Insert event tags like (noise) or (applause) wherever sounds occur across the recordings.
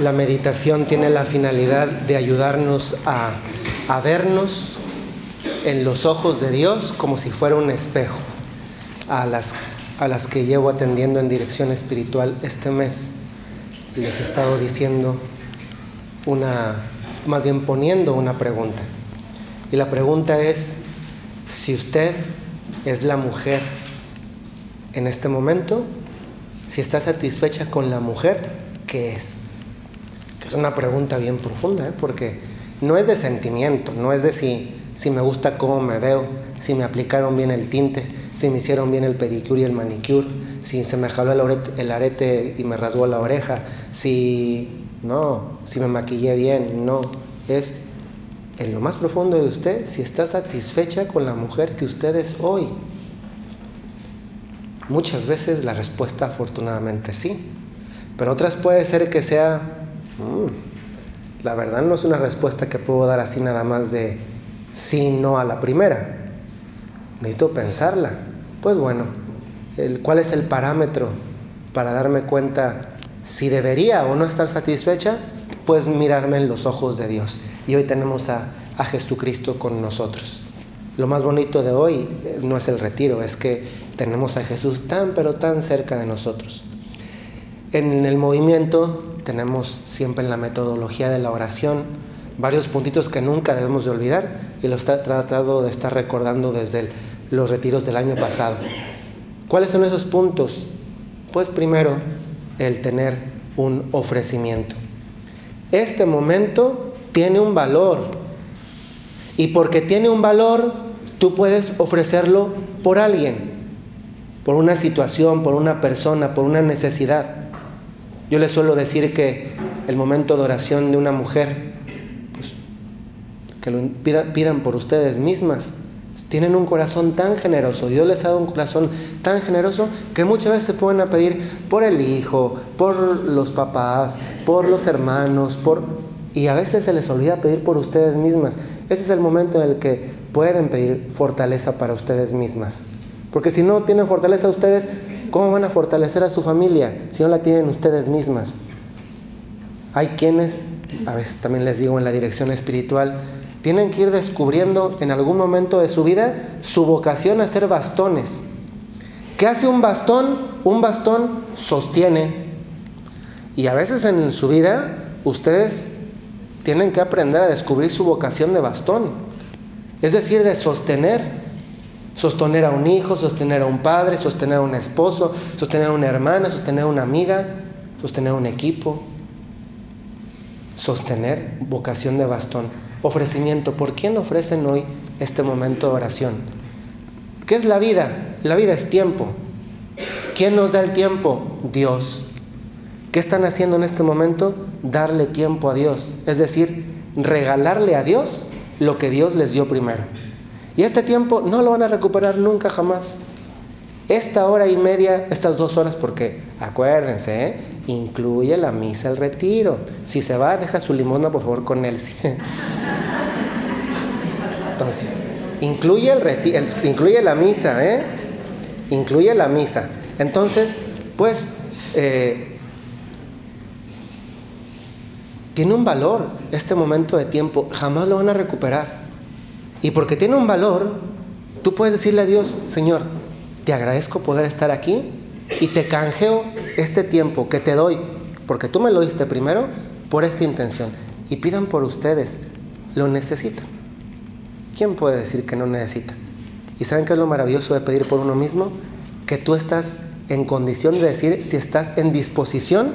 La meditación tiene la finalidad de ayudarnos a, vernos en los ojos de Dios como si fuera un espejo a las, a las que llevo atendiendo en dirección espiritual este mes. Les he estado diciendo una, más bien poniendo una pregunta. Y la pregunta es, si usted es la mujer en este momento, si está satisfecha con la mujer, ¿qué es? Que es una pregunta bien profunda, ¿eh? porque no es de sentimiento, no es de si, si me gusta cómo me veo, si me aplicaron bien el tinte, si me hicieron bien el pedicure y el manicure, si se me jaló el arete, el arete y me rasgó la oreja, si no, si me maquillé bien, no, es en lo más profundo de usted si está satisfecha con la mujer que usted es hoy. Muchas veces la respuesta afortunadamente sí, pero otras puede ser que sea, mm, la verdad no es una respuesta que puedo dar así nada más de sí, no a la primera. Necesito pensarla. Pues bueno, ¿cuál es el parámetro para darme cuenta si debería o no estar satisfecha? Pues mirarme en los ojos de Dios y hoy tenemos a, a Jesucristo con nosotros. Lo más bonito de hoy eh, no es el retiro, es que tenemos a Jesús tan pero tan cerca de nosotros. En el movimiento tenemos siempre en la metodología de la oración varios puntitos que nunca debemos de olvidar y los he tratado de estar recordando desde los retiros del año pasado. ¿Cuáles son esos puntos? Pues primero, el tener un ofrecimiento. Este momento tiene un valor. Y porque tiene un valor, tú puedes ofrecerlo por alguien, por una situación, por una persona, por una necesidad. Yo les suelo decir que el momento de oración de una mujer, pues, que lo pidan, por ustedes mismas. Tienen un corazón tan generoso, Dios les ha dado un corazón tan generoso que muchas veces se pueden pedir por el hijo, por los papás, por los hermanos, por y a veces se les olvida pedir por ustedes mismas. Ese es el momento en el que pueden pedir fortaleza para ustedes mismas. Porque si no tienen fortaleza ustedes, ¿cómo van a fortalecer a su familia si no la tienen ustedes mismas? Hay quienes, a veces también les digo en la dirección espiritual, tienen que ir descubriendo en algún momento de su vida su vocación a ser bastones. ¿Qué hace un bastón? Un bastón sostiene. Y a veces en su vida ustedes tienen que aprender a descubrir su vocación de bastón, es decir, de sostener, sostener a un hijo, sostener a un padre, sostener a un esposo, sostener a una hermana, sostener a una amiga, sostener a un equipo, sostener vocación de bastón. Ofrecimiento, ¿por quién ofrecen hoy este momento de oración? ¿Qué es la vida? La vida es tiempo. ¿Quién nos da el tiempo? Dios. ¿Qué están haciendo en este momento? Darle tiempo a Dios, es decir, regalarle a Dios lo que Dios les dio primero. Y este tiempo no lo van a recuperar nunca jamás. Esta hora y media, estas dos horas, porque acuérdense, ¿eh? incluye la misa, el retiro. Si se va, deja su limosna por favor con él. Entonces, incluye, el, retiro, incluye la misa, ¿eh? incluye la misa. Entonces, pues eh, tiene un valor este momento de tiempo, jamás lo van a recuperar. Y porque tiene un valor, tú puedes decirle a Dios, Señor, te agradezco poder estar aquí y te canjeo este tiempo que te doy, porque tú me lo diste primero, por esta intención. Y pidan por ustedes, lo necesitan. ¿Quién puede decir que no necesita? ¿Y saben qué es lo maravilloso de pedir por uno mismo? Que tú estás en condición de decir si estás en disposición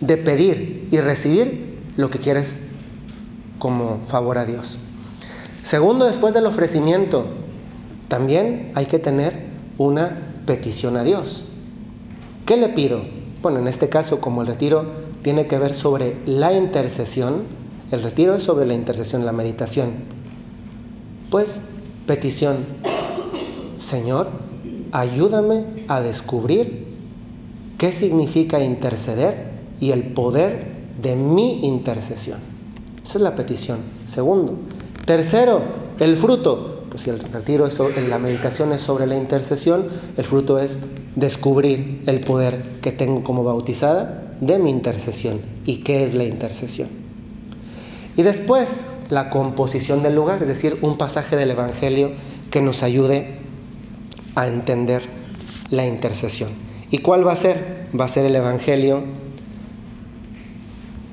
de pedir y recibir lo que quieres como favor a Dios. Segundo, después del ofrecimiento, también hay que tener una petición a Dios. ¿Qué le pido? Bueno, en este caso, como el retiro tiene que ver sobre la intercesión, el retiro es sobre la intercesión, la meditación. Pues, petición, Señor, ayúdame a descubrir qué significa interceder y el poder de mi intercesión. Esa es la petición. Segundo. Tercero, el fruto. pues si el retiro, es la meditación es sobre la intercesión, el fruto es descubrir el poder que tengo como bautizada de mi intercesión y qué es la intercesión. Y después la composición del lugar, es decir, un pasaje del Evangelio que nos ayude a entender la intercesión. ¿Y cuál va a ser? Va a ser el Evangelio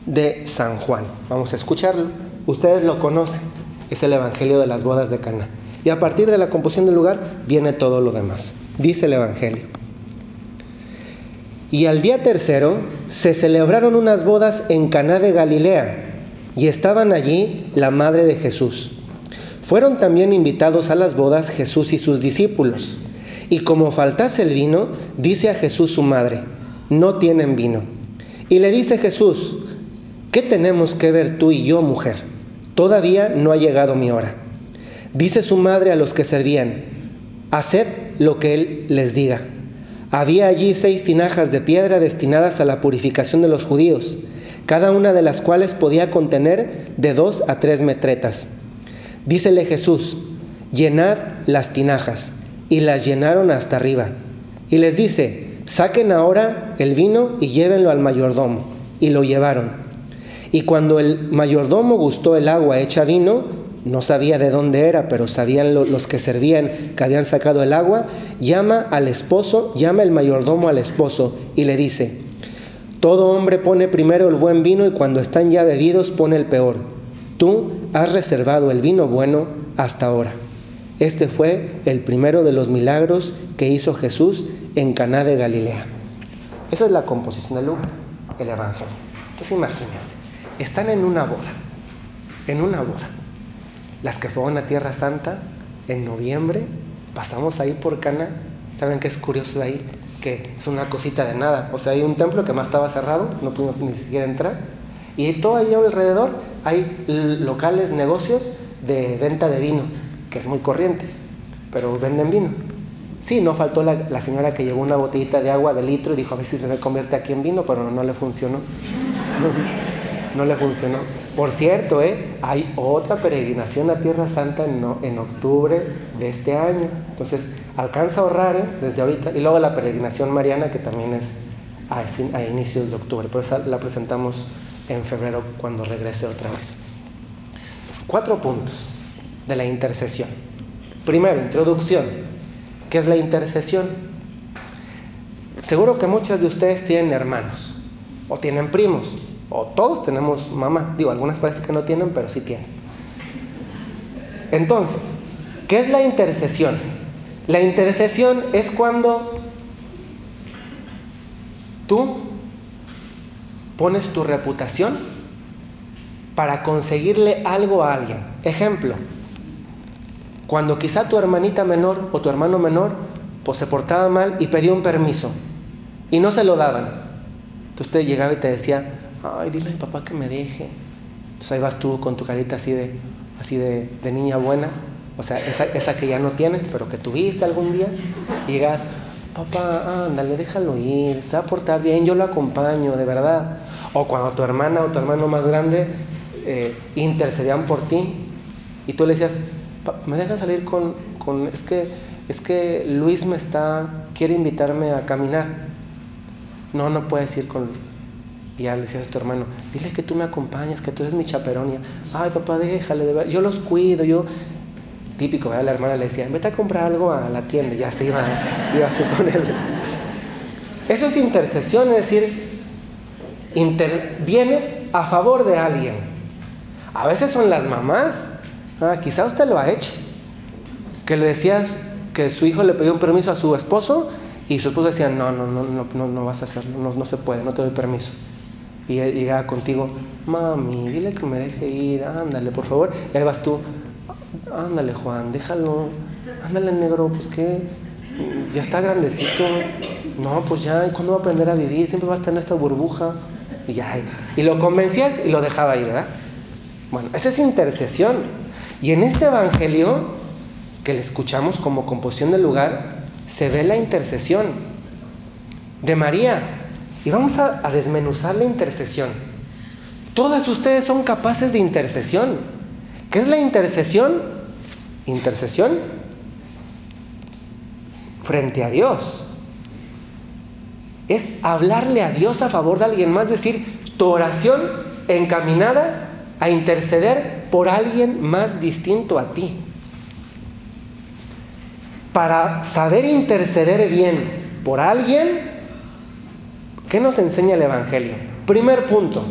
de San Juan. Vamos a escucharlo. Ustedes lo conocen, es el Evangelio de las bodas de Cana. Y a partir de la composición del lugar viene todo lo demás. Dice el Evangelio. Y al día tercero se celebraron unas bodas en Caná de Galilea, y estaban allí la madre de Jesús. Fueron también invitados a las bodas Jesús y sus discípulos. Y como faltase el vino, dice a Jesús su madre, no tienen vino. Y le dice Jesús, ¿qué tenemos que ver tú y yo, mujer? Todavía no ha llegado mi hora. Dice su madre a los que servían, haced lo que él les diga. Había allí seis tinajas de piedra destinadas a la purificación de los judíos, cada una de las cuales podía contener de dos a tres metretas. Dícele Jesús, llenad las tinajas y las llenaron hasta arriba. Y les dice, saquen ahora el vino y llévenlo al mayordomo. Y lo llevaron. Y cuando el mayordomo gustó el agua hecha vino, no sabía de dónde era, pero sabían los que servían que habían sacado el agua, llama al esposo, llama el mayordomo al esposo y le dice, todo hombre pone primero el buen vino y cuando están ya bebidos pone el peor. Tú has reservado el vino bueno hasta ahora. Este fue el primero de los milagros que hizo Jesús en Caná de Galilea. Esa es la composición del el Evangelio. Entonces imagínense, están en una boda, en una boda. Las que fueron a Tierra Santa en noviembre, pasamos ahí por Cana. ¿Saben qué es curioso de ahí? Que es una cosita de nada. O sea, hay un templo que más estaba cerrado, no pudimos ni siquiera entrar. Y todo ahí alrededor hay locales, negocios de venta de vino que es muy corriente, pero venden vino. Sí, no faltó la, señora que llevó una botellita de agua de litro y dijo a ver si se convierte aquí en vino, pero no, le funcionó. No, le funcionó. Por cierto, ¿eh? hay otra peregrinación a Tierra Santa en, en octubre de este año. Entonces, alcanza a ahorrar ¿eh? desde ahorita. Y luego la peregrinación mariana, que también es a, a inicios de octubre. Por eso la presentamos en febrero cuando regrese otra vez. Cuatro puntos de la intercesión. Primero, introducción. ¿Qué es la intercesión? Seguro que muchas de ustedes tienen hermanos, o tienen primos, o todos tenemos mamá. Digo, algunas parece que no tienen, pero sí tienen. Entonces, ¿qué es la intercesión? La intercesión es cuando tú pones tu reputación para conseguirle algo a alguien. Ejemplo, cuando quizá tu hermanita menor o tu hermano menor pues se portaba mal y pedía un permiso y no se lo daban. Entonces te llegaba y te decía, ay, dile a mi papá que me deje. Entonces ahí vas tú con tu carita así de, así de, niña buena, o sea, esa, esa, que ya no tienes, pero que tuviste algún día, y llegas, papá, ándale, déjalo ir, se va a portar bien, yo lo acompaño, de verdad. O cuando tu hermana o tu hermano más grande eh, intercedían por ti y tú le decías, me deja salir con, con, es que, es que Luis me está, quiere invitarme a caminar. No, no puedes ir con Luis. Y ya le decías a tu hermano, dile que tú me acompañas, que tú eres mi chaperonia. Ay, papá, déjale, de ver. yo los cuido, yo... Típico. La hermana le decía, vete a comprar algo a la tienda. Ya se iba, ibas tú con él. Eso es intercesión, es decir, intervienes a favor de alguien. A veces son las mamás Ah, quizá usted lo ha hecho. Que le decías que su hijo le pidió un permiso a su esposo y su esposo decía, no, no, no, no, no, vas a hacerlo, no, no se puede, no te doy permiso. Y llegaba contigo, mami, dile que me deje ir, ándale, por favor. Y ahí vas tú, ándale, Juan, déjalo, ándale, negro, pues que ya está grandecito. No, pues ya, ¿cuándo va a aprender a vivir? Siempre va a estar en esta burbuja. Y ya, y lo convencías y lo dejaba ir, ¿verdad? Bueno, esa es intercesión. Y en este Evangelio, que le escuchamos como composición del lugar, se ve la intercesión de María. Y vamos a, desmenuzar la intercesión. Todas ustedes son capaces de intercesión. ¿Qué es la intercesión? intercesión frente a Dios. Es hablarle a Dios a favor de alguien más, decir, tu oración encaminada a interceder por alguien más distinto a ti. Para saber interceder bien por alguien, ¿qué nos enseña el Evangelio? Primer punto,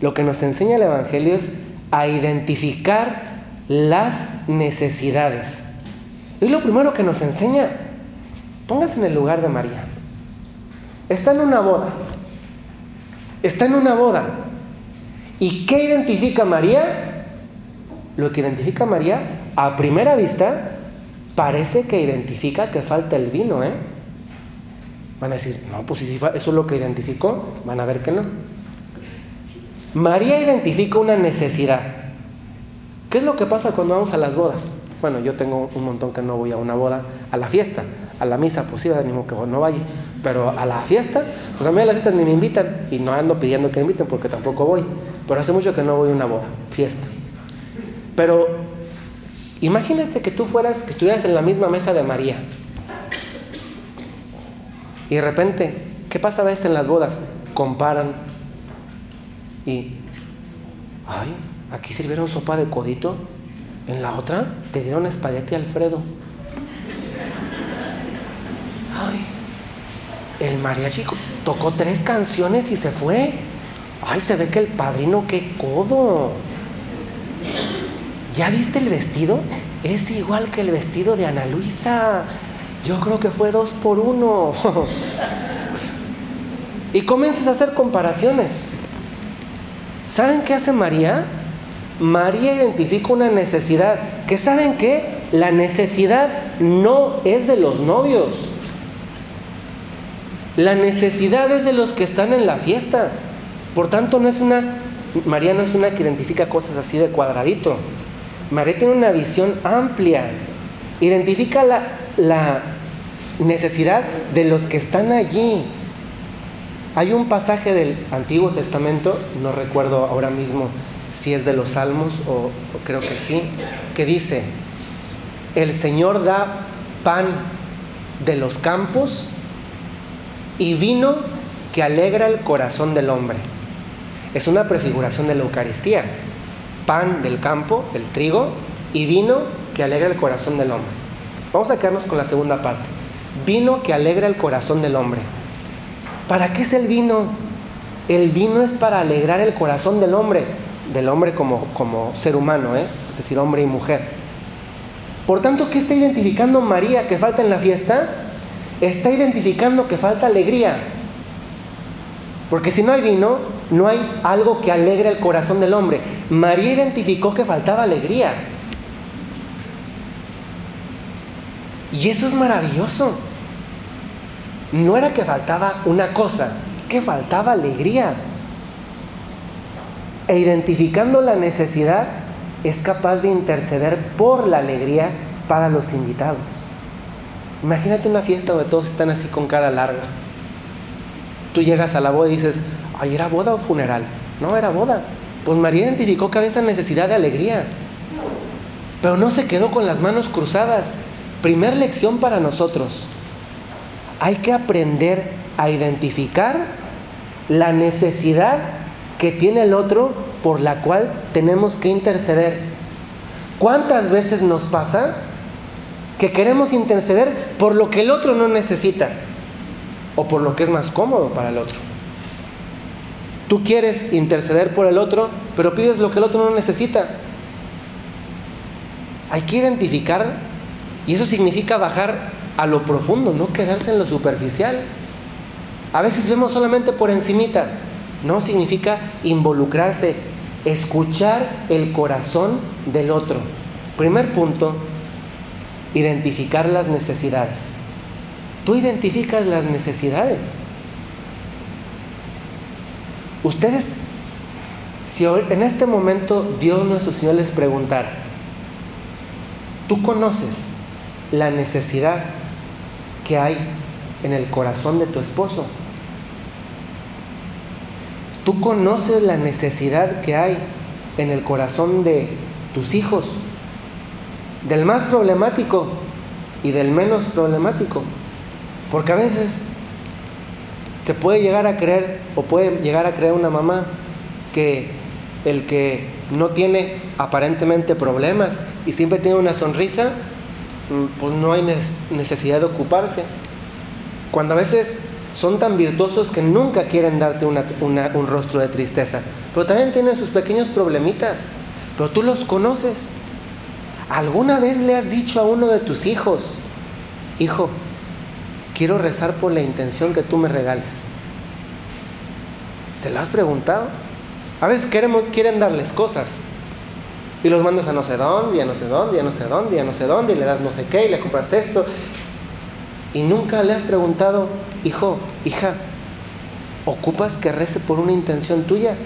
lo que nos enseña el Evangelio es a identificar las necesidades. Es lo primero que nos enseña. Póngase en el lugar de María. Está en una boda. Está en una boda. ¿Y qué identifica María? Lo que identifica María, a primera vista, parece que identifica que falta el vino, ¿eh? Van a decir, no, pues si eso es lo que identificó, van a ver que no. María identifica una necesidad. ¿Qué es lo que pasa cuando vamos a las bodas? Bueno, yo tengo un montón que no voy a una boda, a la fiesta, a la misa, pues sí, ni que no vaya. Pero a la fiesta, pues a mí a las fiestas ni me invitan y no ando pidiendo que me inviten porque tampoco voy. Pero hace mucho que no voy a una boda, fiesta. Pero imagínate que tú fueras, que estuvieras en la misma mesa de María. Y de repente, ¿qué pasa a veces en las bodas? Comparan y, ay, aquí sirvieron sopa de codito, en la otra te dieron espagueti Alfredo. Ay, el mariachi tocó tres canciones y se fue. Ay, se ve que el padrino, qué codo. ¿Ya viste el vestido? Es igual que el vestido de Ana Luisa. Yo creo que fue dos por uno. (laughs) y comienzas a hacer comparaciones. ¿Saben qué hace María? María identifica una necesidad. ¿Que saben qué? La necesidad no es de los novios. La necesidad es de los que están en la fiesta. Por tanto, no es una, María no es una que identifica cosas así de cuadradito. María tiene una visión amplia. Identifica la, la necesidad de los que están allí. Hay un pasaje del Antiguo Testamento, no recuerdo ahora mismo si es de los Salmos o, creo que sí, que dice, el Señor da pan de los campos y vino que alegra el corazón del hombre. Es una prefiguración de la Eucaristía. Pan del campo, el trigo, y vino que alegra el corazón del hombre. Vamos a quedarnos con la segunda parte. Vino que alegra el corazón del hombre. ¿Para qué es el vino? El vino es para alegrar el corazón del hombre, del hombre como, como ser humano, ¿eh? es decir, hombre y mujer. Por tanto, ¿qué está identificando María que falta en la fiesta? está identificando que falta alegría. Porque si no hay vino, no hay algo que alegre el corazón del hombre. María identificó que faltaba alegría. Y eso es maravilloso. No era que faltaba una cosa, es que faltaba alegría. E identificando la necesidad, es capaz de interceder por la alegría para los invitados. Imagínate una fiesta donde todos están así con cara larga. Tú llegas a la boda y dices, ay, ¿era boda o funeral? No, era boda. Pues María identificó que había esa necesidad de alegría. Pero no se quedó con las manos cruzadas. Primer lección para nosotros. Hay que aprender a identificar la necesidad que tiene el otro por la cual tenemos que interceder. ¿Cuántas veces nos pasa que queremos interceder por lo que el otro no necesita o por lo que es más cómodo para el otro. Tú quieres interceder por el otro, pero pides lo que el otro no necesita. Hay que identificar, y eso significa bajar a lo profundo, no quedarse en lo superficial. A veces vemos solamente por encimita, no significa involucrarse, escuchar el corazón del otro. Primer punto, identificar las necesidades. Tú identificas las necesidades. Ustedes, si en este momento Dios nuestro Señor les preguntara, ¿tú conoces la necesidad que hay en el corazón de tu esposo? ¿Tú conoces la necesidad que hay en el corazón de tus hijos? del más problemático y del menos problemático. Porque a veces se puede llegar a creer o puede llegar a creer una mamá que el que no tiene aparentemente problemas y siempre tiene una sonrisa, pues no hay necesidad de ocuparse. Cuando a veces son tan virtuosos que nunca quieren darte un rostro de tristeza, pero también tienen sus pequeños problemitas, pero tú los conoces. ¿Alguna vez le has dicho a uno de tus hijos, hijo, quiero rezar por la intención que tú me regales? ¿Se lo has preguntado? A veces queremos, quieren darles cosas y los mandas a no sé dónde, a no sé dónde, a no sé dónde, a no sé dónde, y le das no sé qué, y le compras esto. Y nunca le has preguntado, hijo, hija, ¿ocupas que rece por una intención tuya?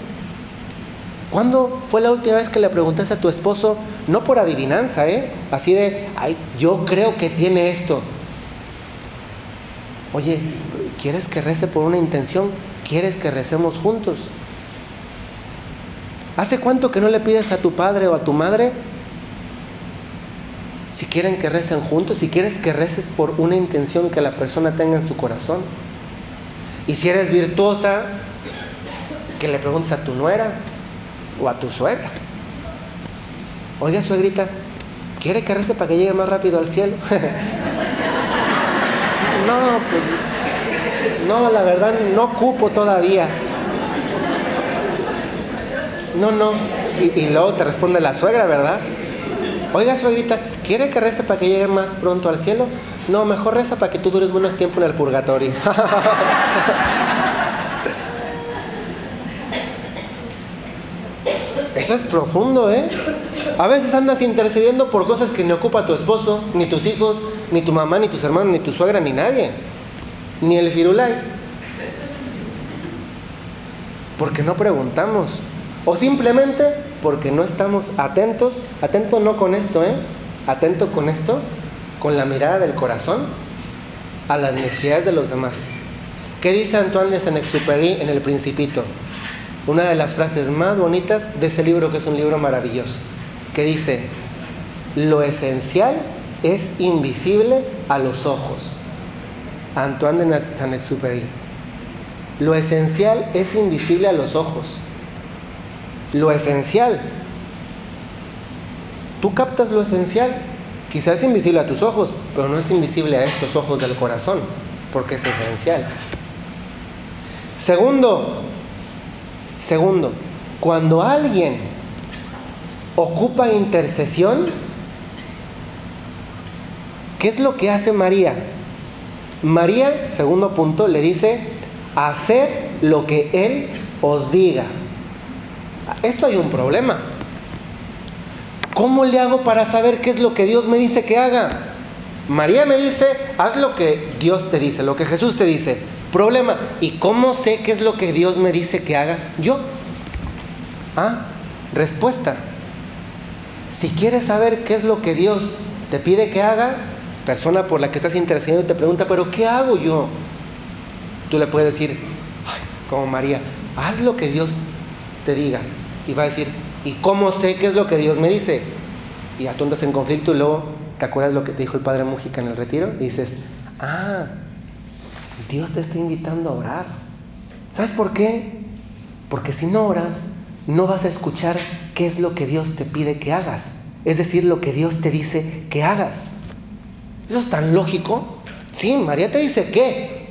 ¿Cuándo fue la última vez que le preguntaste a tu esposo, no por adivinanza, ¿eh? Así de, ay, yo creo que tiene esto. Oye, ¿quieres que rece por una intención? ¿Quieres que recemos juntos? ¿Hace cuánto que no le pides a tu padre o a tu madre si quieren que recen juntos, si quieres que reces por una intención que la persona tenga en su corazón? Y si eres virtuosa, que le preguntes a tu nuera o a tu suegra. Oiga, suegrita, ¿quiere que rece para que llegue más rápido al cielo? (laughs) no, pues no, la verdad no ocupo todavía. No, no. Y, luego te responde la suegra, ¿verdad? Oiga, suegrita, ¿quiere que rece para que llegue más pronto al cielo? No, mejor reza para que tú dures buenos tiempos en el purgatorio. (laughs) Eso es profundo, ¿eh? A veces andas intercediendo por cosas que ni ocupa tu esposo, ni tus hijos, ni tu mamá, ni tus hermanos, ni tu suegra, ni nadie. Ni el firulais. Porque no preguntamos. O simplemente porque no estamos atentos. Atento no con esto, ¿eh? Atento con esto, con la mirada del corazón a las necesidades de los demás. ¿Qué dice Antoine de Saint-Exupéry en El Principito? Una de las frases más bonitas de ese libro que es un libro maravilloso que dice, lo esencial es invisible a los ojos. Antoine de Saint-Exupéry. Lo esencial es invisible a los ojos. Lo esencial. Tú captas lo esencial. Quizás es invisible a tus ojos, pero no es invisible a estos ojos del corazón, porque es esencial. Segundo, segundo, cuando alguien ocupa intercesión, ¿qué es lo que hace María? María, segundo punto, le dice, hacer lo que Él os diga. Esto hay un problema. ¿Cómo le hago para saber qué es lo que Dios me dice que haga? María me dice, haz lo que Dios te dice, lo que Jesús te dice. Problema, ¿y cómo sé qué es lo que Dios me dice que haga? Yo. Ah, respuesta. Si quieres saber qué es lo que Dios te pide que haga, persona por la que estás intercediendo te pregunta, pero ¿qué hago yo? Tú le puedes decir, como María, haz lo que Dios te diga. Y va a decir, ¿y cómo sé qué es lo que Dios me dice? Y andas en conflicto y luego te acuerdas lo que te dijo el padre Mújica en el retiro y dices, ah, Dios te está invitando a orar. ¿Sabes por qué? Porque si no oras, no vas a escuchar qué es lo que Dios te pide que hagas. Es decir, lo que Dios te dice que hagas. ¿Eso es tan lógico? Sí, María te dice qué.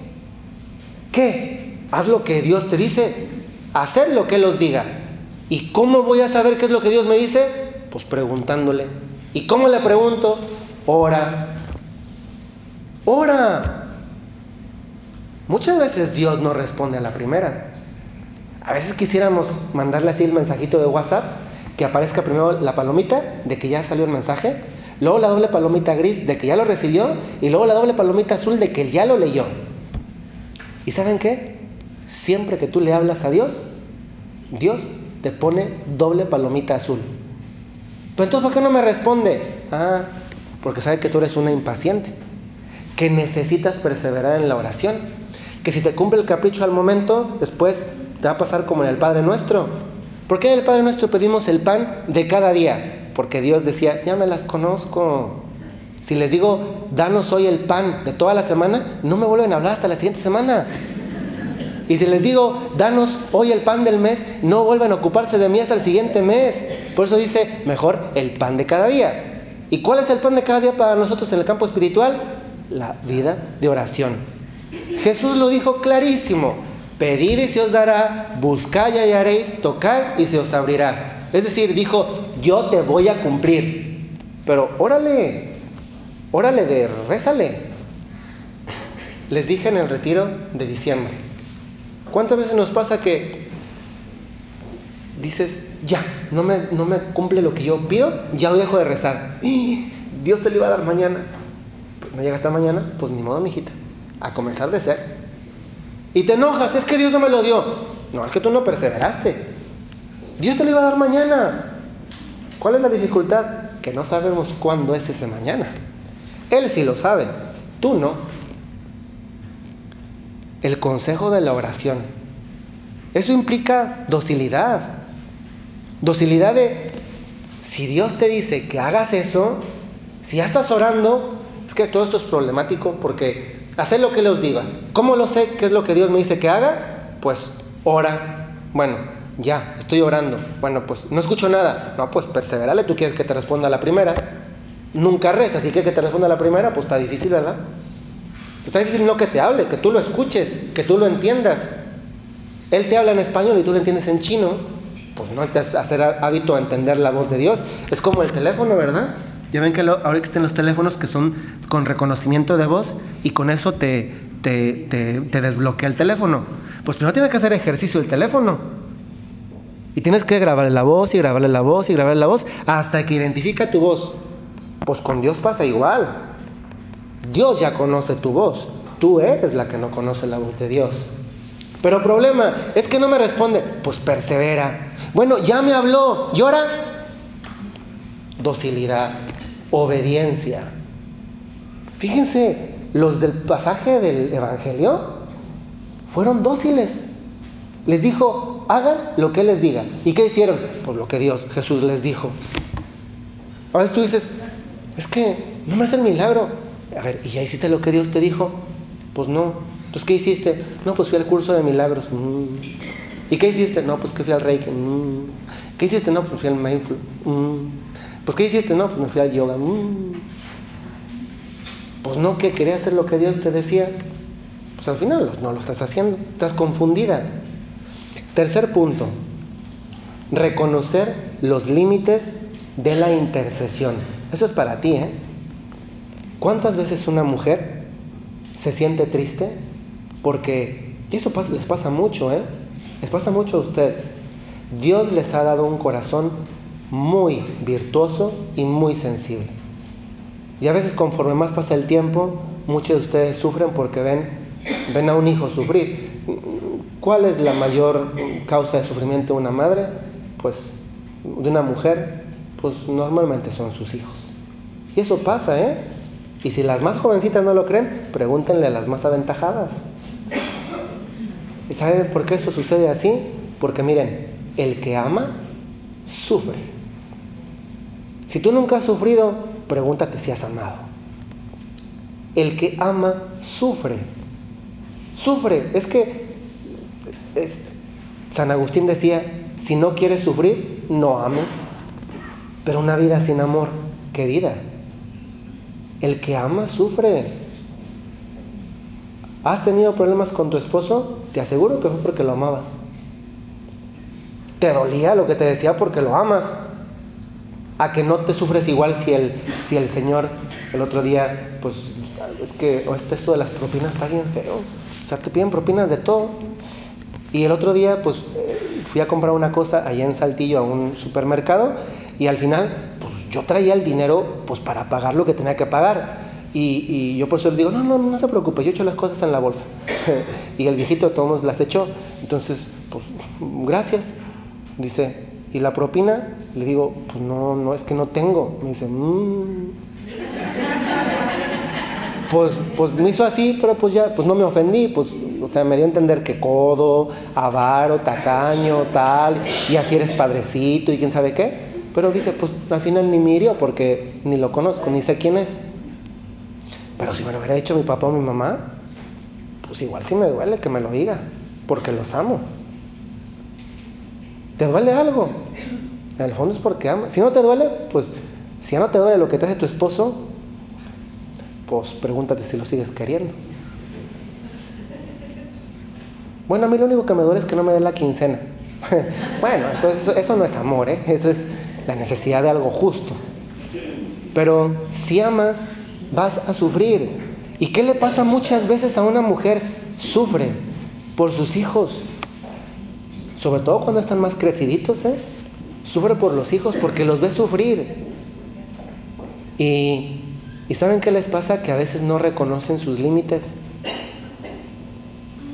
¿Qué? Haz lo que Dios te dice. Hacer lo que Él os diga. ¿Y cómo voy a saber qué es lo que Dios me dice? Pues preguntándole. ¿Y cómo le pregunto? Ora. Ora. Muchas veces Dios no responde a la primera. A veces quisiéramos mandarle así el mensajito de WhatsApp, que aparezca primero la palomita de que ya salió el mensaje, luego la doble palomita gris de que ya lo recibió y luego la doble palomita azul de que ya lo leyó. ¿Y saben qué? Siempre que tú le hablas a Dios, Dios te pone doble palomita azul. Pero entonces, ¿por qué no me responde? Ah, porque sabe que tú eres una impaciente, que necesitas perseverar en la oración, que si te cumple el capricho al momento, después te va a pasar como en el Padre Nuestro. ¿Por qué en el Padre Nuestro pedimos el pan de cada día? porque Dios decía, ya me las conozco. Si les digo, danos hoy el pan de toda la semana, no me vuelven a hablar hasta la siguiente semana. Y si les digo, danos hoy el pan del mes, no vuelven a ocuparse de mí hasta el siguiente mes. Por eso dice, mejor el pan de cada día. ¿Y cuál es el pan de cada día para nosotros en el campo espiritual? La vida de oración. Jesús lo dijo clarísimo. Pedid y se os dará, buscad y hallaréis, tocad y se os abrirá. Es decir, dijo, yo te voy a cumplir. Pero órale, órale de, rézale. Les dije en el retiro de diciembre. ¿Cuántas veces nos pasa que dices, ya, no me, no me cumple lo que yo pido, ya dejo de rezar? Dios te lo iba a dar mañana. Pues no llega hasta mañana, pues ni modo, mijita. A comenzar de ser. Y te enojas, es que Dios no me lo dio. No, es que tú no perseveraste. Dios te lo iba a dar mañana. ¿Cuál es la dificultad? Que no sabemos cuándo es ese mañana. Él sí lo sabe, tú no. El consejo de la oración. Eso implica docilidad. Docilidad de, si Dios te dice que hagas eso, si ya estás orando, es que todo esto es problemático porque hacer lo que Él os diga. ¿Cómo lo sé qué es lo que Dios me dice que haga? Pues ora. Bueno, ya, estoy orando. Bueno, pues no escucho nada. No, pues perseverale, tú quieres que te responda la primera. Nunca rezas y quieres que te responda la primera, pues está difícil, ¿verdad? Está difícil no que te hable, que tú lo escuches, que tú lo entiendas. Él te habla en español y tú lo entiendes en chino, pues no te hacer hábito a entender la voz de Dios. Es como el teléfono, ¿verdad? Ya ven que ahora existen los teléfonos que son con reconocimiento de voz y con eso te, te, te desbloquea el teléfono. Pues primero tienes que hacer ejercicio el teléfono. Y tienes que grabarle la voz y grabarle la voz y grabarle la voz hasta que identifica tu voz. Pues con Dios pasa igual. Dios ya conoce tu voz. Tú eres la que no conoce la voz de Dios. Pero problema es que no me responde. Pues persevera. Bueno, ya me habló. ¿Llora? Docilidad, obediencia. Fíjense, los del pasaje del Evangelio fueron dóciles. Les dijo, hagan lo que les diga. ¿Y qué hicieron? Pues lo que Dios, Jesús les dijo. A veces tú dices, es que no me hace el milagro. A ver, ¿y ya hiciste lo que Dios te dijo? Pues no. Entonces, ¿qué hiciste? No, pues fui al curso de milagros. Mm. ¿Y qué hiciste? No, pues que fui al Reiki. Mm. ¿Qué hiciste? No, pues fui al Mindful. Mm. Pues ¿qué hiciste? No, pues me fui al yoga. Pues no, que quería hacer lo que Dios te decía. Pues al final no lo estás haciendo. Estás confundida. Tercer punto. Reconocer los límites de la intercesión. Eso es para ti, ¿eh? ¿Cuántas veces una mujer se siente triste? Porque, y eso les pasa mucho, ¿eh? Les pasa mucho a ustedes. Dios les ha dado un corazón muy virtuoso y muy sensible. Y a veces conforme más pasa el tiempo, muchos de ustedes sufren porque ven, ven a un hijo sufrir. ¿Cuál es la mayor causa de sufrimiento de una madre? Pues de una mujer, pues normalmente son sus hijos. Y eso pasa, ¿eh? Y si las más jovencitas no lo creen, pregúntenle a las más aventajadas. ¿Y saben por qué eso sucede así? Porque miren, el que ama, sufre. Si tú nunca has sufrido, pregúntate si has amado. El que ama, sufre. Sufre. Es que es, San Agustín decía, si no quieres sufrir, no ames. Pero una vida sin amor, ¿qué vida? El que ama sufre. ¿Has tenido problemas con tu esposo? Te aseguro que fue porque lo amabas. Te dolía lo que te decía porque lo amas. A que no te sufres igual si el, si el Señor el otro día, pues es que este esto de las propinas está bien feo. O sea, te piden propinas de todo. Y el otro día, pues eh, fui a comprar una cosa allá en Saltillo a un supermercado y al final, yo traía el dinero pues para pagar lo que tenía que pagar. Y, yo por eso le digo, no, no, no se preocupe, yo echo las cosas en la bolsa. (laughs) y el viejito todos las echó. Entonces, pues, gracias. Dice, ¿y la propina? Le digo, pues no, no, es que no tengo. Me dice, mmm. pues, pues me hizo así, pero pues ya, pues no me ofendí, pues, o sea, me dio a entender que codo, avaro, tacaño, tal, y así eres padrecito y quién sabe qué. Pero dije, pues al final ni me hirió porque ni lo conozco, ni sé quién es. Pero si me lo hubiera dicho mi papá o mi mamá, pues igual sí me duele que me lo diga, porque los amo. ¿Te duele algo? En el fondo es porque ama. Si no te duele, pues si no te duele lo que te hace tu esposo, pues pregúntate si lo sigues queriendo. Bueno, a mí lo único que me duele es que no me dé la quincena. (laughs) bueno, entonces eso, no es amor, ¿eh? eso es la necesidad de algo justo. Pero si amas, vas a sufrir. ¿Y qué le pasa muchas veces a una mujer? Sufre por sus hijos. Sobre todo cuando están más creciditos, ¿eh? Sufre por los hijos porque los ve sufrir. Y, ¿Y saben qué les pasa? Que a veces no reconocen sus límites.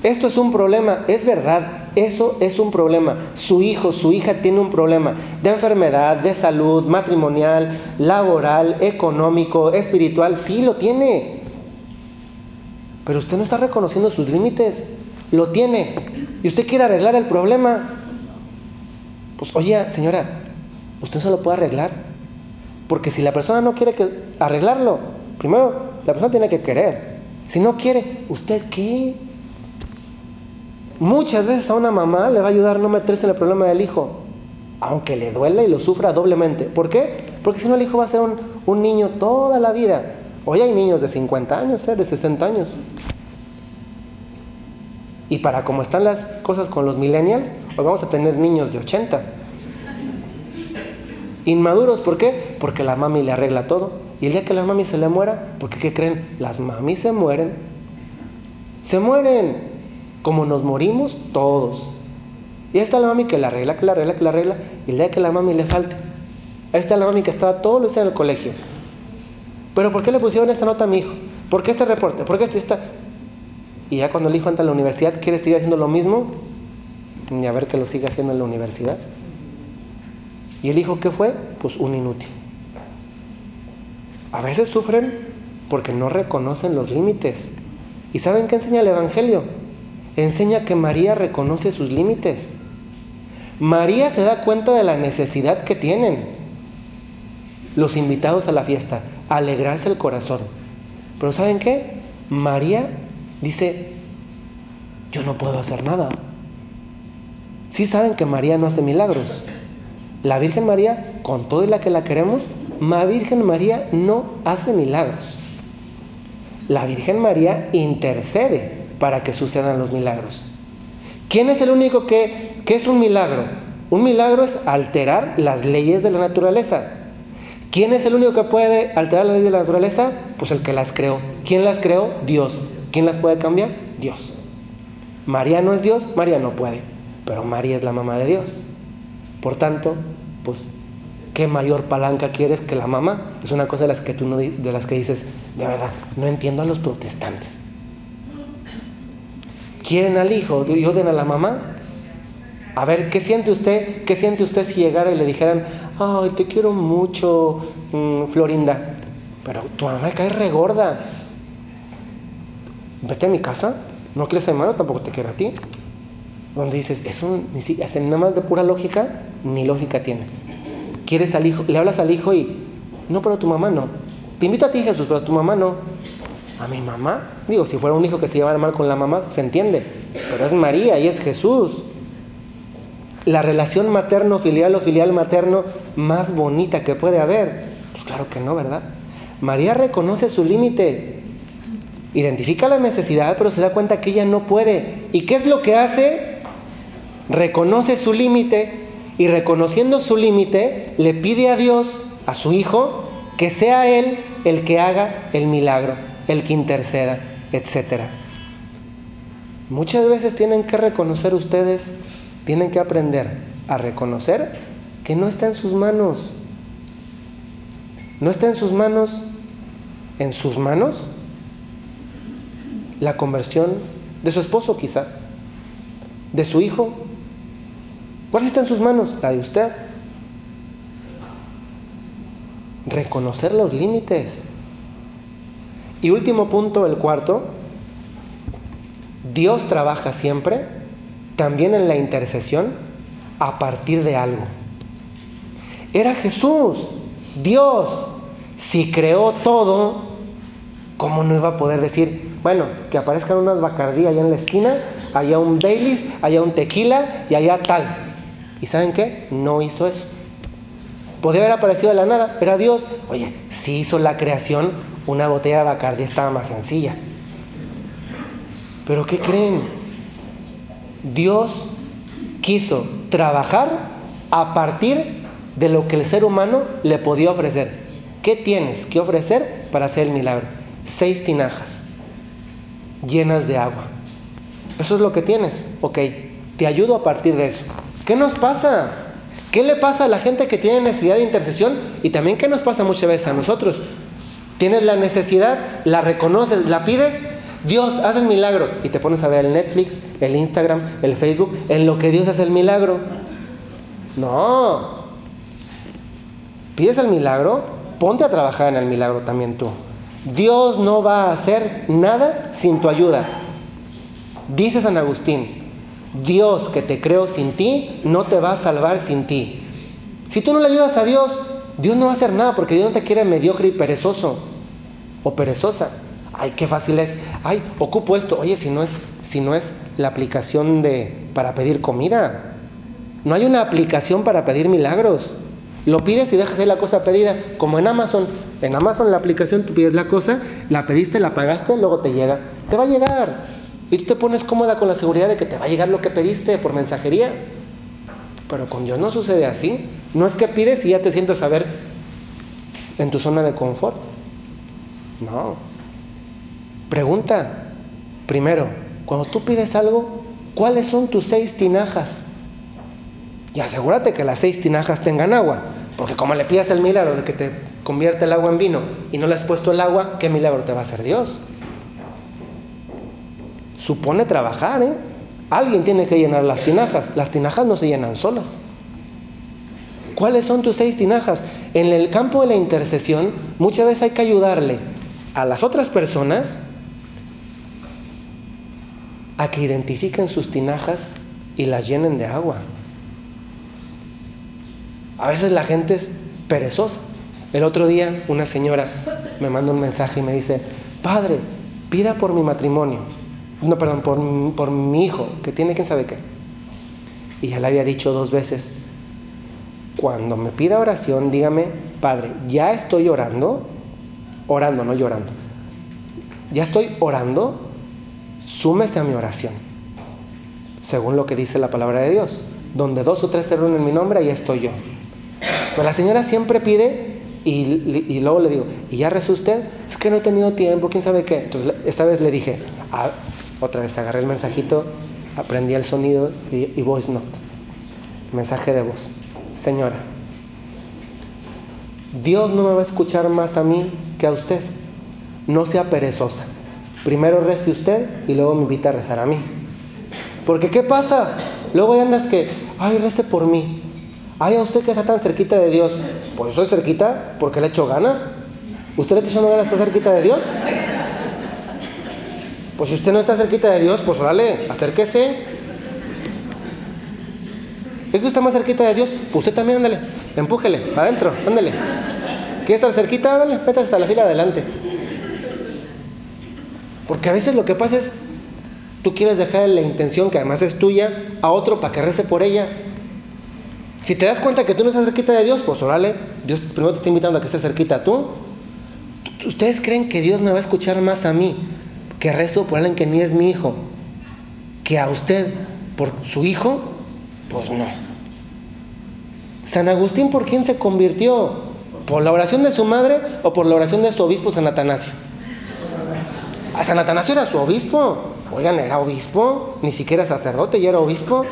Esto es un problema, es verdad, eso es un problema. Su hijo, su hija tiene un problema de enfermedad, de salud, matrimonial, laboral, económico, espiritual, sí lo tiene. Pero usted no está reconociendo sus límites, lo tiene. Y usted quiere arreglar el problema. Pues oye, señora, usted se lo puede arreglar. Porque si la persona no quiere que arreglarlo, primero la persona tiene que querer. Si no quiere, ¿usted qué? Muchas veces a una mamá le va a ayudar no meterse en el problema del hijo, aunque le duela y lo sufra doblemente. ¿Por qué? Porque si no el hijo va a ser un, niño toda la vida. Hoy hay niños de 50 años, ¿eh? de 60 años. Y para cómo están las cosas con los millennials, hoy vamos a tener niños de 80. Inmaduros, ¿por qué? Porque la mami le arregla todo. Y el día que la mami se le muera, porque ¿qué creen? Las mami se mueren. Se mueren como nos morimos todos. Y ahí está la mami que la arregla, que la arregla, que la arregla, y el día que la mami le falte. Ahí está la mami que estaba todos los días en el colegio. Pero ¿por qué le pusieron esta nota a mi hijo? ¿Por qué este reporte? ¿Por qué esto está? Y ya cuando el hijo entra a la universidad, ¿quiere seguir haciendo lo mismo? Ni a ver que lo siga haciendo en la universidad. ¿Y el hijo qué fue? Pues un inútil. A veces sufren porque no reconocen los límites. ¿Y saben qué enseña el Evangelio? Enseña que María reconoce sus límites. María se da cuenta de la necesidad que tienen los invitados a la fiesta, alegrarse el corazón. Pero ¿saben qué? María dice, yo no puedo hacer nada. Sí saben que María no hace milagros. La Virgen María, con todo y la que la queremos, la Virgen María no hace milagros. La Virgen María intercede para que sucedan los milagros. ¿Quién es el único que, que es un milagro? Un milagro es alterar las leyes de la naturaleza. ¿Quién es el único que puede alterar las leyes de la naturaleza? Pues el que las creó. ¿Quién las creó? Dios. ¿Quién las puede cambiar? Dios. María no es Dios, María no puede, pero María es la mamá de Dios. Por tanto, pues, ¿qué mayor palanca quieres que la mamá? Es una cosa de las que tú de las que dices, de verdad, no entiendo a los protestantes quieren al hijo y odian a la mamá. A ver, ¿qué siente usted? ¿Qué siente usted si llegara y le dijeran, ay, te quiero mucho, mm, Florinda, pero tu mamá cae regorda. Vete a mi casa, no quieres mi tampoco te quiero a ti. Donde dices, eso ni hasta nada más de pura lógica, ni lógica tiene. Quieres al hijo, le hablas al hijo y, no, pero tu mamá no. Te invito a ti, Jesús, pero tu mamá no. ¿A mi mamá? Digo, si fuera un hijo que se llevara mal con la mamá, se entiende. Pero es María y es Jesús. La relación materno-filial o filial-materno más bonita que puede haber. Pues claro que no, ¿verdad? María reconoce su límite. Identifica la necesidad, pero se da cuenta que ella no puede. ¿Y qué es lo que hace? Reconoce su límite y reconociendo su límite, le pide a Dios, a su hijo, que sea Él el que haga el milagro el que interceda, etc. Muchas veces tienen que reconocer ustedes, tienen que aprender a reconocer que no está en sus manos. No está en sus manos, en sus manos, la conversión de su esposo quizá, de su hijo. ¿Cuál está en sus manos? La de usted. Reconocer los límites. Y último punto, el cuarto, Dios trabaja siempre, también en la intercesión, a partir de algo. Era Jesús, Dios. Si creó todo, ¿cómo no iba a poder decir, bueno, que aparezcan unas bacardí allá en la esquina, allá un Baileys, allá un tequila y allá tal? ¿Y saben qué? No hizo eso. Podría haber aparecido de la nada, era Dios. Oye, si hizo la creación, una botella de Bacardí estaba más sencilla. Pero ¿qué creen? Dios quiso trabajar a partir de lo que el ser humano le podía ofrecer. ¿Qué tienes que ofrecer para hacer el milagro? Seis tinajas llenas de agua. Eso es lo que tienes. Ok, te ayudo a partir de eso. ¿Qué nos pasa? ¿Qué le pasa a la gente que tiene necesidad de intercesión? Y también qué nos pasa muchas veces a nosotros. Tienes la necesidad, la reconoces, la pides, Dios, hace el milagro. Y te pones a ver el Netflix, el Instagram, el Facebook, en lo que Dios hace el milagro. No. Pides el milagro, ponte a trabajar en el milagro también tú. Dios no va a hacer nada sin tu ayuda. Dice San Agustín, Dios que te creó sin ti, no te va a salvar sin ti. Si tú no le ayudas a Dios, Dios no va a hacer nada porque Dios no te quiere mediocre y perezoso o perezosa. Ay, qué fácil es. Ay, ocupo esto. Oye, si no es, si no es la aplicación de para pedir comida. No hay una aplicación para pedir milagros. Lo pides y dejas ahí la cosa pedida, como en Amazon. En Amazon la aplicación tú pides la cosa, la pediste, la pagaste, luego te llega. Te va a llegar. Y tú te pones cómoda con la seguridad de que te va a llegar lo que pediste por mensajería. Pero con Dios no sucede así. No es que pides y ya te sientas a ver en tu zona de confort. No. Pregunta, primero, cuando tú pides algo, ¿cuáles son tus seis tinajas? Y asegúrate que las seis tinajas tengan agua. Porque como le pidas el milagro de que te convierte el agua en vino y no le has puesto el agua, ¿qué milagro te va a hacer Dios? Supone trabajar, ¿eh? Alguien tiene que llenar las tinajas. Las tinajas no se llenan solas. ¿Cuáles son tus seis tinajas? En el campo de la intercesión, muchas veces hay que ayudarle a las otras personas a que identifiquen sus tinajas y las llenen de agua. A veces la gente es perezosa. El otro día una señora me manda un mensaje y me dice, Padre, pida por mi matrimonio no, perdón, por, por mi hijo, que tiene quién sabe qué. Y ya le había dicho dos veces, cuando me pida oración, dígame, Padre, ya estoy orando, orando, no llorando. Ya estoy orando, súmese a mi oración. Según lo que dice la palabra de Dios. Donde dos o tres se reúnen en mi nombre, ahí estoy yo. Pero la señora siempre pide y, luego le digo, ¿y ya rezó usted? Es que no he tenido tiempo, quién sabe qué. Entonces esta vez le dije, ah, otra vez agarré el mensajito, aprendí el sonido y, voice note. Mensaje de voz. Señora, Dios no me va a escuchar más a mí que a usted. No sea perezosa. Primero rece usted y luego me invita a rezar a mí. Porque ¿qué pasa? Luego hay andas que, ay, rece por mí. Ay, a usted que está tan cerquita de Dios. Pues estoy cerquita porque le echo ganas. ¿Usted le está echando ganas para cerquita de Dios? Pues si usted no está cerquita de Dios, pues órale, acérquese. ¿Es que está más cerquita de Dios? Pues usted también, ándale, empújele, adentro, ándale. ¿Quiere estar cerquita? Ándale, vete hasta la fila adelante. Porque a veces lo que pasa es, tú quieres dejar la intención, que además es tuya, a otro para que rece por ella. Si te das cuenta que tú no estás cerquita de Dios, pues órale, Dios primero te está invitando a que estés cerquita tú. ¿Ustedes creen que Dios me va a escuchar más a mí que rezo por alguien que ni es mi hijo, que a usted por su hijo, pues no. San Agustín, ¿por quién se convirtió? ¿Por la oración de su madre o por la oración de su obispo San Atanasio? A San Atanasio era su obispo. Oigan, era obispo, ni siquiera sacerdote, ya era obispo.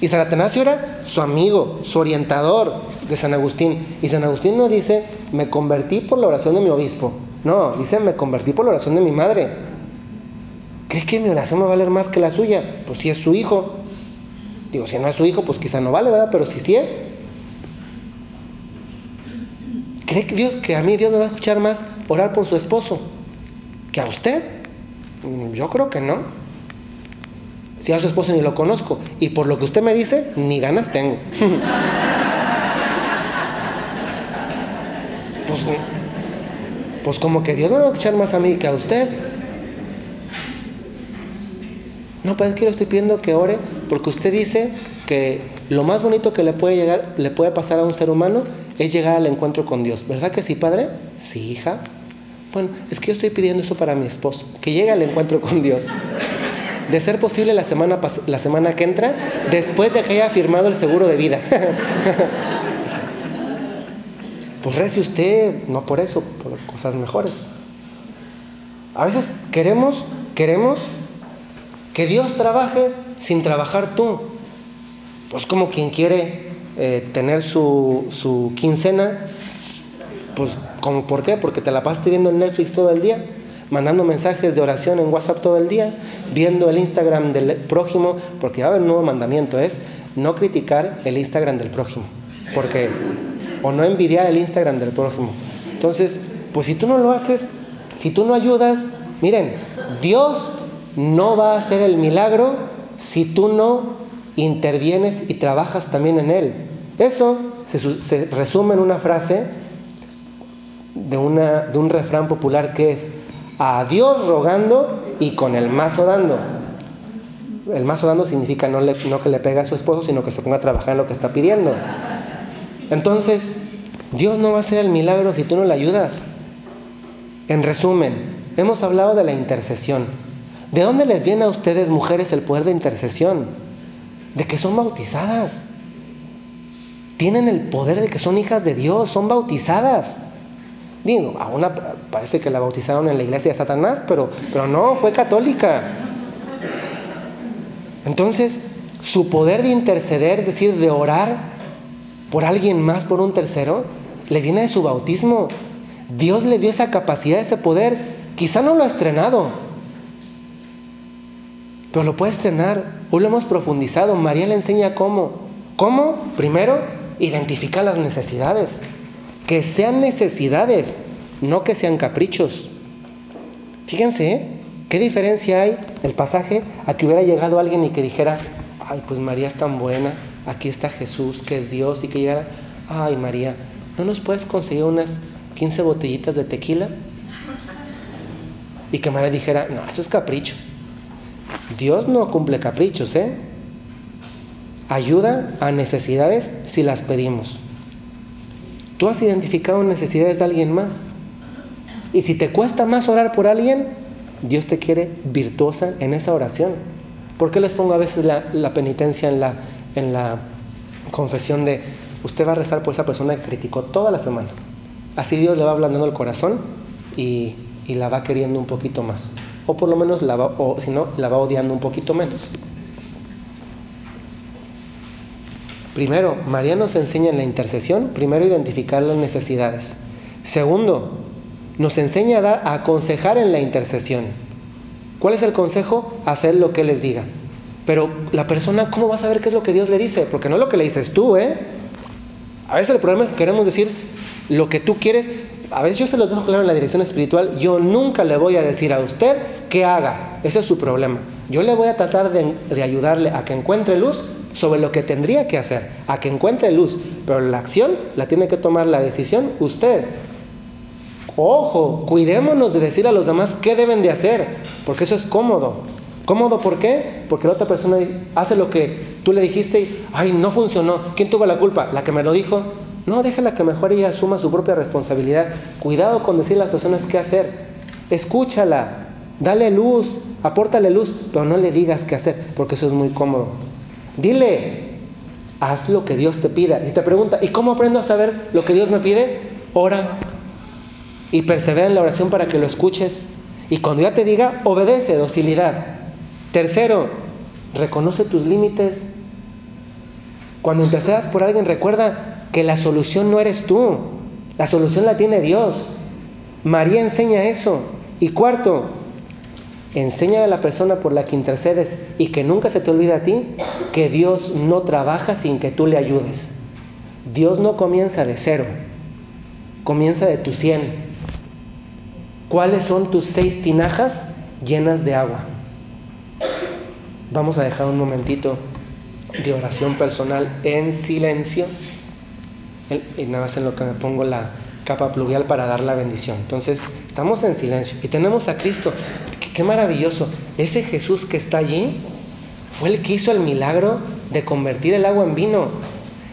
Y San Atanasio era su amigo, su orientador de San Agustín. Y San Agustín no dice, me convertí por la oración de mi obispo. No, dice, me convertí por la oración de mi madre. ¿Crees que mi oración va a valer más que la suya? Pues si es su hijo. Digo, si no es su hijo, pues quizá no vale, ¿verdad? Pero si sí es. ¿Cree que Dios, que a mí Dios me va a escuchar más orar por su esposo que a usted? Yo creo que no. Si a su esposo ni lo conozco y por lo que usted me dice, ni ganas tengo. (laughs) pues, pues como que Dios me va a escuchar más a mí que a usted. No, pues es que yo estoy pidiendo que ore porque usted dice que lo más bonito que le puede llegar, le puede pasar a un ser humano es llegar al encuentro con Dios. ¿Verdad que sí, padre? Sí, hija. Bueno, es que yo estoy pidiendo eso para mi esposo, que llegue al encuentro con Dios. De ser posible la semana, la semana que entra, después de que haya firmado el seguro de vida. (laughs) pues rece usted, no por eso, por cosas mejores. A veces queremos, queremos que Dios trabaje sin trabajar tú. Pues como quien quiere eh, tener su, su, quincena, pues como por qué? Porque te la pasas viendo en Netflix todo el día, mandando mensajes de oración en WhatsApp todo el día, viendo el Instagram del prójimo, porque haber un nuevo mandamiento, es no criticar el Instagram del prójimo, porque o no envidiar el Instagram del prójimo. Entonces, pues si tú no lo haces, si tú no ayudas, miren, Dios no va a hacer el milagro si tú no intervienes y trabajas también en él. Eso se, resume en una frase de, un refrán popular que es, a Dios rogando y con el mazo dando. El mazo dando significa no, no que le pegue a su esposo, sino que se ponga a trabajar en lo que está pidiendo. Entonces, Dios no va a hacer el milagro si tú no le ayudas. En resumen, hemos hablado de la intercesión. ¿De dónde les viene a ustedes, mujeres, el poder de intercesión? De que son bautizadas. Tienen el poder de que son hijas de Dios, son bautizadas. Digo, a una parece que la bautizaron en la iglesia de Satanás, pero, pero no, fue católica. Entonces, su poder de interceder, es decir, de orar por alguien más, por un tercero, le viene de su bautismo. Dios le dio esa capacidad, ese poder. Quizá no lo ha estrenado, pero lo puede estrenar. Hoy lo hemos profundizado. María le enseña cómo. ¿Cómo? Primero, identificar las necesidades. Que sean necesidades, no que sean caprichos. Fíjense, ¿eh? ¿qué diferencia hay el pasaje a que hubiera llegado alguien y que dijera, ay, pues María es tan buena, aquí está Jesús, que es Dios, y que llegara, ay María, ¿no nos puedes conseguir unas 15 botellitas de tequila? Y que María dijera, no, esto es capricho. Dios no cumple caprichos, ¿eh? Ayuda a necesidades si las pedimos. Tú has identificado necesidades de alguien más. Y si te cuesta más orar por alguien, Dios te quiere virtuosa en esa oración. ¿Por qué les pongo a veces la, penitencia en la, en la confesión de usted va a rezar por esa persona que criticó toda la semana? Así Dios le va ablandando el corazón y, y la va queriendo un poquito más. O por lo menos la va, o si no, la va odiando un poquito menos. Primero, María nos enseña en la intercesión, primero identificar las necesidades. Segundo, nos enseña a, dar, a aconsejar en la intercesión. ¿Cuál es el consejo? Hacer lo que les diga. Pero la persona, ¿cómo va a saber qué es lo que Dios le dice? Porque no es lo que le dices tú, ¿eh? A veces el problema es que queremos decir lo que tú quieres. A veces yo se los dejo claro en la dirección espiritual. Yo nunca le voy a decir a usted qué haga. Ese es su problema. Yo le voy a tratar de, de ayudarle a que encuentre luz sobre lo que tendría que hacer, a que encuentre luz, pero la acción la tiene que tomar la decisión usted. Ojo, cuidémonos de decir a los demás qué deben de hacer, porque eso es cómodo. ¿Cómodo por qué? Porque la otra persona hace lo que tú le dijiste y, ay, no funcionó. ¿Quién tuvo la culpa? ¿La que me lo dijo? No, déjala que mejor ella asuma su propia responsabilidad. Cuidado con decir a las personas qué hacer. Escúchala, dale luz, apórtale luz, pero no le digas qué hacer, porque eso es muy cómodo. Dile, haz lo que Dios te pida. Y te pregunta, ¿y cómo aprendo a saber lo que Dios me pide? Ora y persevera en la oración para que lo escuches. Y cuando ya te diga, obedece, docilidad. Tercero, reconoce tus límites. Cuando intercedas por alguien, recuerda que la solución no eres tú, la solución la tiene Dios. María enseña eso. Y cuarto, Enseña a la persona por la que intercedes y que nunca se te olvide a ti que Dios no trabaja sin que tú le ayudes. Dios no comienza de cero, comienza de tu cien. ¿Cuáles son tus seis tinajas llenas de agua? Vamos a dejar un momentito de oración personal en silencio. Y nada más en lo que me pongo la, capa pluvial para dar la bendición. Entonces, estamos en silencio y tenemos a Cristo. Qué, maravilloso. Ese Jesús que está allí fue el que hizo el milagro de convertir el agua en vino.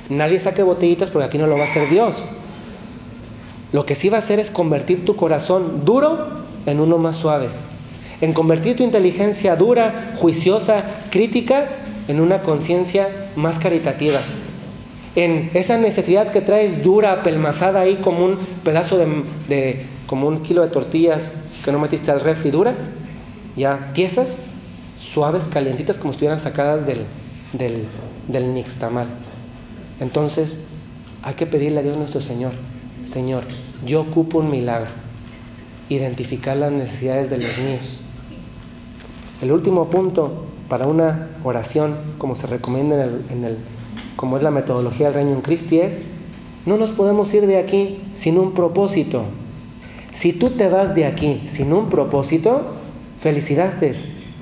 Nadie saque botellitas porque aquí no lo va a hacer Dios. Lo que sí va a hacer es convertir tu corazón duro en uno más suave. En convertir tu inteligencia dura, juiciosa, crítica, en una conciencia más caritativa en esa necesidad que traes dura, pelmazada ahí como un pedazo de, como un kilo de tortillas que no metiste al refri duras, ya tiesas, suaves, calientitas, como estuvieran sacadas del, del, del nixtamal. Entonces, hay que pedirle a Dios nuestro Señor, Señor, yo ocupo un milagro, identificar las necesidades de los míos. El último punto para una oración, como se recomienda en el, en el como es la metodología del Reino en Cristi, es, no nos podemos ir de aquí sin un propósito. Si tú te vas de aquí sin un propósito, felicidades,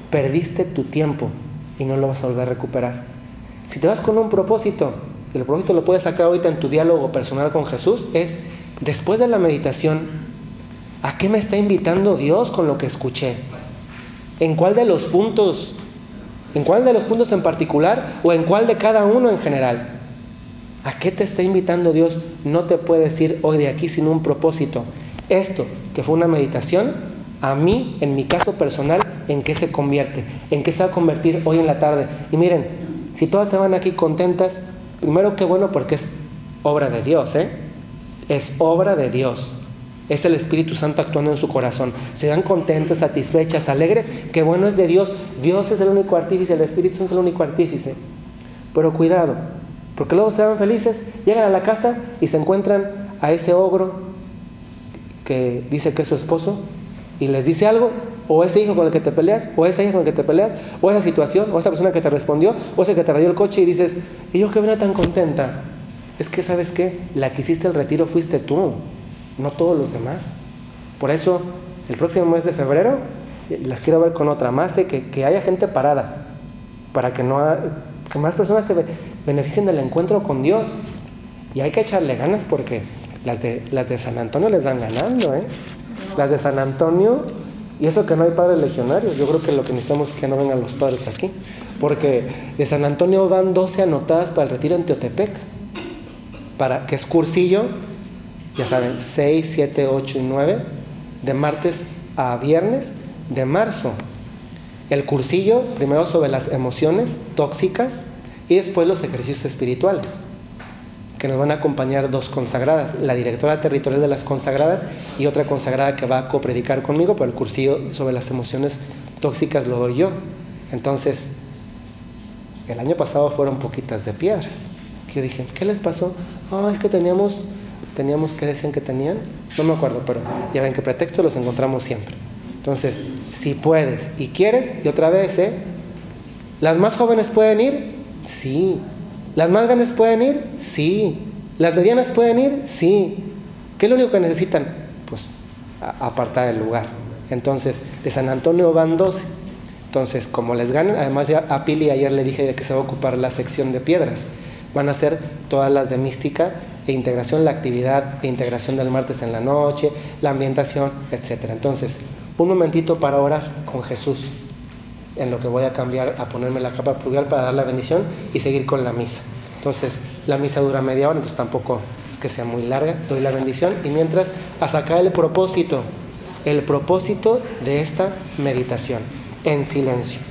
perdiste tu tiempo y no lo vas a volver a recuperar. Si te vas con un propósito, y el propósito lo puedes sacar ahorita en tu diálogo personal con Jesús, es después de la meditación, ¿a qué me está invitando Dios con lo que escuché? ¿En cuál de los puntos ¿En cuál de los puntos en particular o en cuál de cada uno en general? ¿A qué te está invitando Dios? No te puedes ir hoy de aquí sin un propósito. Esto, que fue una meditación, a mí, en mi caso personal, ¿en qué se convierte? ¿En qué se va a convertir hoy en la tarde? Y miren, si todas se van aquí contentas, primero qué bueno porque es obra de Dios, ¿eh? Es obra de Dios es el Espíritu Santo actuando en su corazón. Se dan contentas, satisfechas, alegres, que bueno es de Dios. Dios es el único artífice, el Espíritu Santo es el único artífice. Pero cuidado, porque luego se van felices, llegan a la casa y se encuentran a ese ogro que dice que es su esposo y les dice algo, o ese hijo con el que te peleas, o esa hija con el que te peleas, o esa situación, o esa persona que te respondió, o ese que te rayó el coche y dices, ¿y yo qué venía tan contenta? Es que, ¿sabes qué? La que hiciste el retiro fuiste tú no todos los demás. Por eso, el próximo mes de febrero, eh, las quiero ver con otra más, de que, haya gente parada, para que, no que más personas se beneficien del encuentro con Dios. Y hay que echarle ganas porque las de, las de San Antonio les dan ganando, ¿eh? Las de San Antonio, y eso que no hay padres legionarios, yo creo que lo que necesitamos es que no vengan los padres aquí, porque de San Antonio van 12 anotadas para el retiro en Teotepec, para, que es cursillo ya saben, 6, 7, 8 y 9, de martes a viernes de marzo. El cursillo, primero sobre las emociones tóxicas y después los ejercicios espirituales, que nos van a acompañar dos consagradas, la directora territorial de las consagradas y otra consagrada que va a copredicar conmigo, pero el cursillo sobre las emociones tóxicas lo doy yo. Entonces, el año pasado fueron poquitas de piedras. Que dije, ¿qué les pasó? Ah, es que teníamos teníamos que decían que tenían, no me acuerdo, pero ya ven que pretexto los encontramos siempre. Entonces, si puedes y quieres, y otra vez, ¿eh? ¿Las más jóvenes pueden ir? Sí. ¿Las más grandes pueden ir? Sí. ¿Las medianas pueden ir? Sí. ¿Qué es lo único que necesitan? Pues apartar el lugar. Entonces, de San Antonio van 12. Entonces, como les ganan, además a Pili ayer le dije que se va a ocupar la sección de piedras. Van a ser todas las de mística e integración, la actividad de integración del martes en la noche, la ambientación, etc. Entonces, un momentito para orar con Jesús, en lo que voy a cambiar, a ponerme la capa pluvial para dar la bendición y seguir con la misa. Entonces, la misa dura media hora, entonces tampoco que sea muy larga, doy la bendición y mientras a sacar el propósito, el propósito de esta meditación, en silencio.